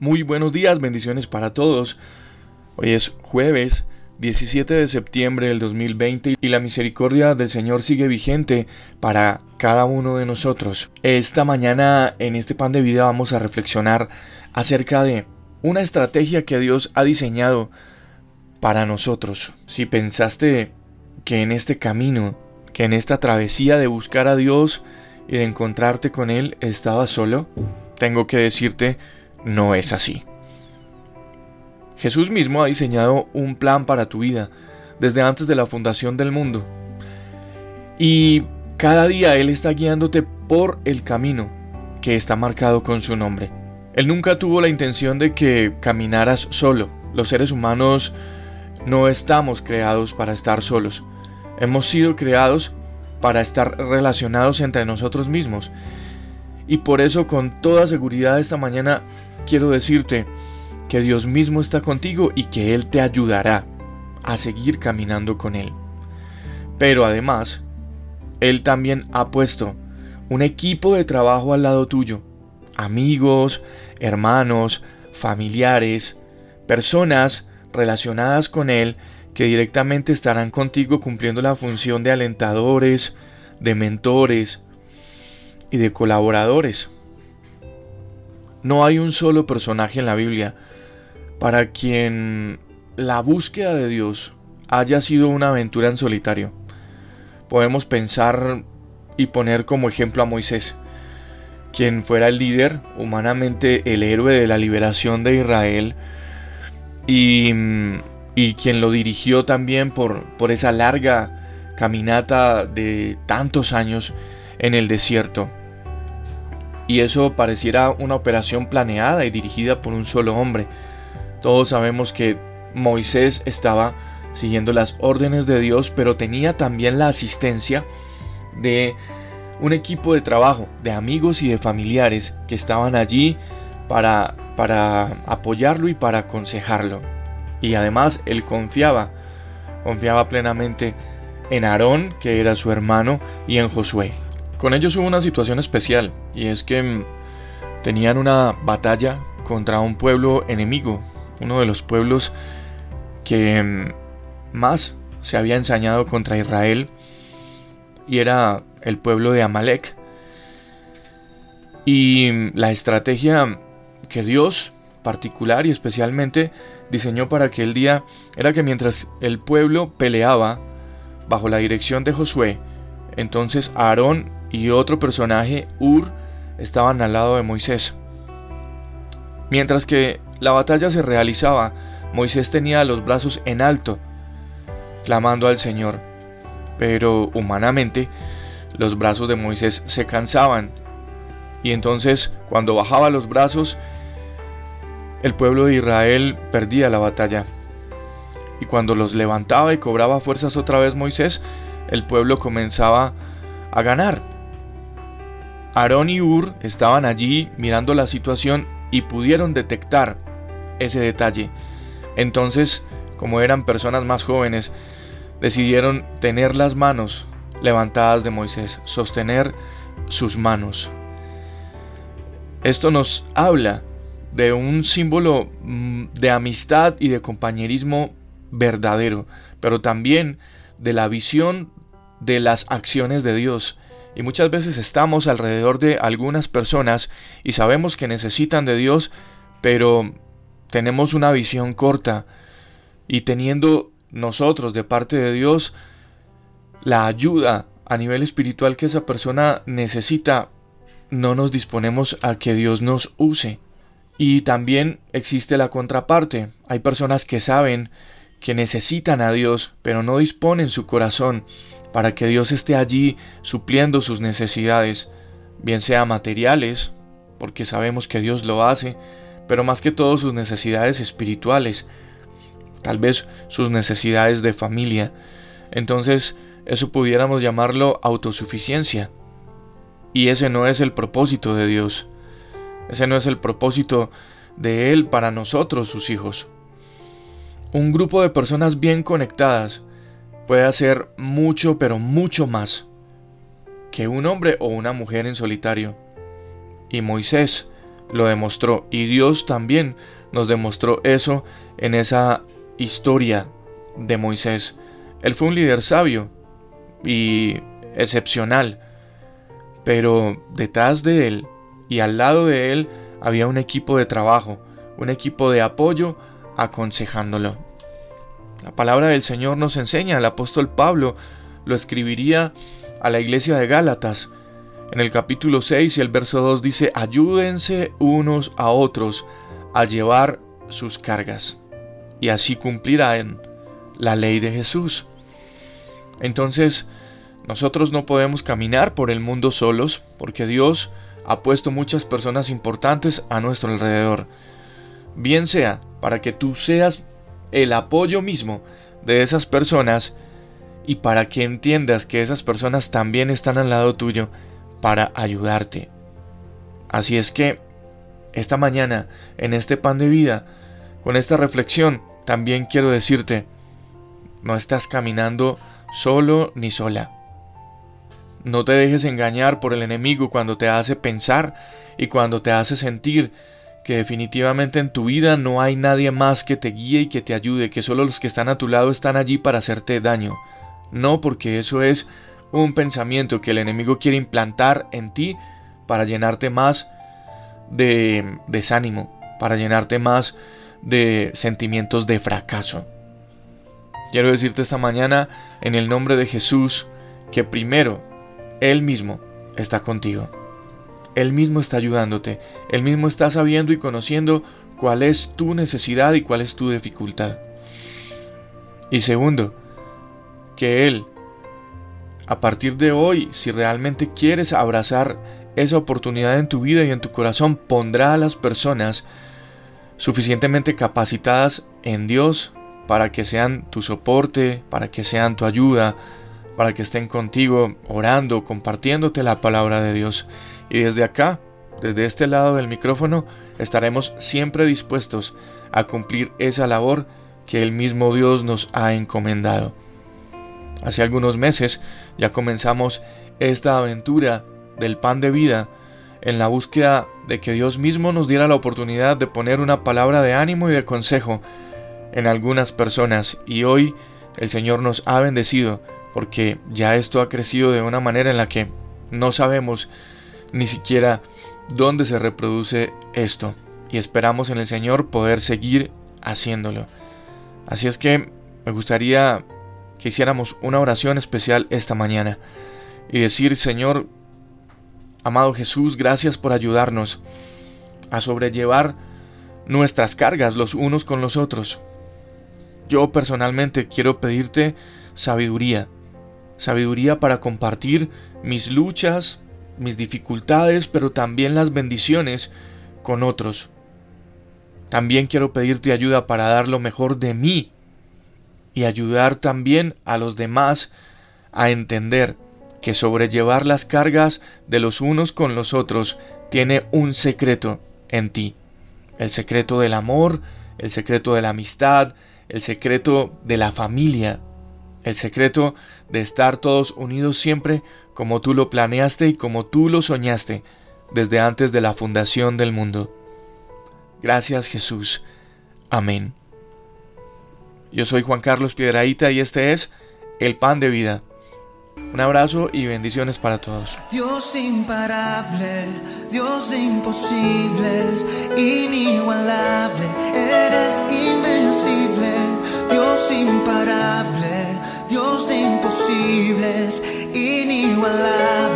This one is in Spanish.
Muy buenos días, bendiciones para todos. Hoy es jueves 17 de septiembre del 2020 y la misericordia del Señor sigue vigente para cada uno de nosotros. Esta mañana en este pan de vida vamos a reflexionar acerca de una estrategia que Dios ha diseñado para nosotros. Si pensaste que en este camino, que en esta travesía de buscar a Dios y de encontrarte con Él estabas solo, tengo que decirte, no es así. Jesús mismo ha diseñado un plan para tu vida desde antes de la fundación del mundo. Y cada día Él está guiándote por el camino que está marcado con su nombre. Él nunca tuvo la intención de que caminaras solo. Los seres humanos no estamos creados para estar solos. Hemos sido creados para estar relacionados entre nosotros mismos. Y por eso con toda seguridad esta mañana quiero decirte, que Dios mismo está contigo y que Él te ayudará a seguir caminando con Él. Pero además, Él también ha puesto un equipo de trabajo al lado tuyo, amigos, hermanos, familiares, personas relacionadas con Él que directamente estarán contigo cumpliendo la función de alentadores, de mentores y de colaboradores. No hay un solo personaje en la Biblia para quien la búsqueda de Dios haya sido una aventura en solitario. Podemos pensar y poner como ejemplo a Moisés, quien fuera el líder, humanamente el héroe de la liberación de Israel, y, y quien lo dirigió también por, por esa larga caminata de tantos años en el desierto. Y eso pareciera una operación planeada y dirigida por un solo hombre todos sabemos que Moisés estaba siguiendo las órdenes de Dios, pero tenía también la asistencia de un equipo de trabajo, de amigos y de familiares que estaban allí para, para apoyarlo y para aconsejarlo. Y además él confiaba, confiaba plenamente en Aarón, que era su hermano, y en Josué. Con ellos hubo una situación especial, y es que mm, tenían una batalla contra un pueblo enemigo, uno de los pueblos que mm, más se había ensañado contra Israel y era el pueblo de Amalek. Y mm, la estrategia que Dios particular y especialmente diseñó para aquel día era que mientras el pueblo peleaba bajo la dirección de Josué, entonces Aarón y otro personaje, Ur, estaban al lado de Moisés. Mientras que la batalla se realizaba, Moisés tenía los brazos en alto, clamando al Señor. Pero humanamente, los brazos de Moisés se cansaban. Y entonces, cuando bajaba los brazos, el pueblo de Israel perdía la batalla. Y cuando los levantaba y cobraba fuerzas otra vez Moisés, el pueblo comenzaba a ganar. Aarón y Ur estaban allí mirando la situación y pudieron detectar ese detalle. Entonces, como eran personas más jóvenes, decidieron tener las manos levantadas de Moisés, sostener sus manos. Esto nos habla de un símbolo mm, de amistad y de compañerismo verdadero, pero también de la visión de las acciones de Dios. Y muchas veces estamos alrededor de algunas personas y sabemos que necesitan de Dios, pero tenemos una visión corta y teniendo nosotros de parte de Dios la ayuda a nivel espiritual que esa persona necesita, no nos disponemos a que Dios nos use. Y también existe la contraparte. Hay personas que saben que necesitan a Dios, pero no disponen su corazón para que Dios esté allí supliendo sus necesidades, bien sea materiales, porque sabemos que Dios lo hace, pero más que todo sus necesidades espirituales, tal vez sus necesidades de familia. Entonces, eso pudiéramos llamarlo autosuficiencia. Y ese no es el propósito de Dios. Ese no es el propósito de Él para nosotros, sus hijos. Un grupo de personas bien conectadas puede hacer mucho, pero mucho más que un hombre o una mujer en solitario. Y Moisés lo demostró y Dios también nos demostró eso en esa historia de Moisés. Él fue un líder sabio y excepcional, pero detrás de él y al lado de él había un equipo de trabajo, un equipo de apoyo aconsejándolo. La palabra del Señor nos enseña, el apóstol Pablo lo escribiría a la iglesia de Gálatas. En el capítulo 6 y el verso 2 dice, ayúdense unos a otros a llevar sus cargas, y así cumplirán la ley de Jesús. Entonces, nosotros no podemos caminar por el mundo solos, porque Dios ha puesto muchas personas importantes a nuestro alrededor. Bien sea para que tú seas el apoyo mismo de esas personas y para que entiendas que esas personas también están al lado tuyo para ayudarte. Así es que esta mañana, en este pan de vida, con esta reflexión, también quiero decirte, no estás caminando solo ni sola. No te dejes engañar por el enemigo cuando te hace pensar y cuando te hace sentir que definitivamente en tu vida no hay nadie más que te guíe y que te ayude, que solo los que están a tu lado están allí para hacerte daño. No, porque eso es un pensamiento que el enemigo quiere implantar en ti para llenarte más de desánimo, para llenarte más de sentimientos de fracaso. Quiero decirte esta mañana, en el nombre de Jesús, que primero Él mismo está contigo. Él mismo está ayudándote. Él mismo está sabiendo y conociendo cuál es tu necesidad y cuál es tu dificultad. Y segundo, que Él, a partir de hoy, si realmente quieres abrazar esa oportunidad en tu vida y en tu corazón, pondrá a las personas suficientemente capacitadas en Dios para que sean tu soporte, para que sean tu ayuda, para que estén contigo orando, compartiéndote la palabra de Dios. Y desde acá, desde este lado del micrófono, estaremos siempre dispuestos a cumplir esa labor que el mismo Dios nos ha encomendado. Hace algunos meses ya comenzamos esta aventura del pan de vida en la búsqueda de que Dios mismo nos diera la oportunidad de poner una palabra de ánimo y de consejo en algunas personas y hoy el Señor nos ha bendecido porque ya esto ha crecido de una manera en la que no sabemos ni siquiera dónde se reproduce esto y esperamos en el Señor poder seguir haciéndolo. Así es que me gustaría que hiciéramos una oración especial esta mañana y decir, Señor, amado Jesús, gracias por ayudarnos a sobrellevar nuestras cargas los unos con los otros. Yo personalmente quiero pedirte sabiduría, sabiduría para compartir mis luchas, mis dificultades, pero también las bendiciones con otros. También quiero pedirte ayuda para dar lo mejor de mí y ayudar también a los demás a entender que sobrellevar las cargas de los unos con los otros tiene un secreto en ti. El secreto del amor, el secreto de la amistad, el secreto de la familia, el secreto de estar todos unidos siempre como tú lo planeaste y como tú lo soñaste desde antes de la fundación del mundo. Gracias Jesús. Amén. Yo soy Juan Carlos Piedraíta y este es El Pan de Vida. Un abrazo y bendiciones para todos. Dios imparable, Dios de imposibles, inigualable, eres invencible. Dios imparable, imposibles, inigualable, eres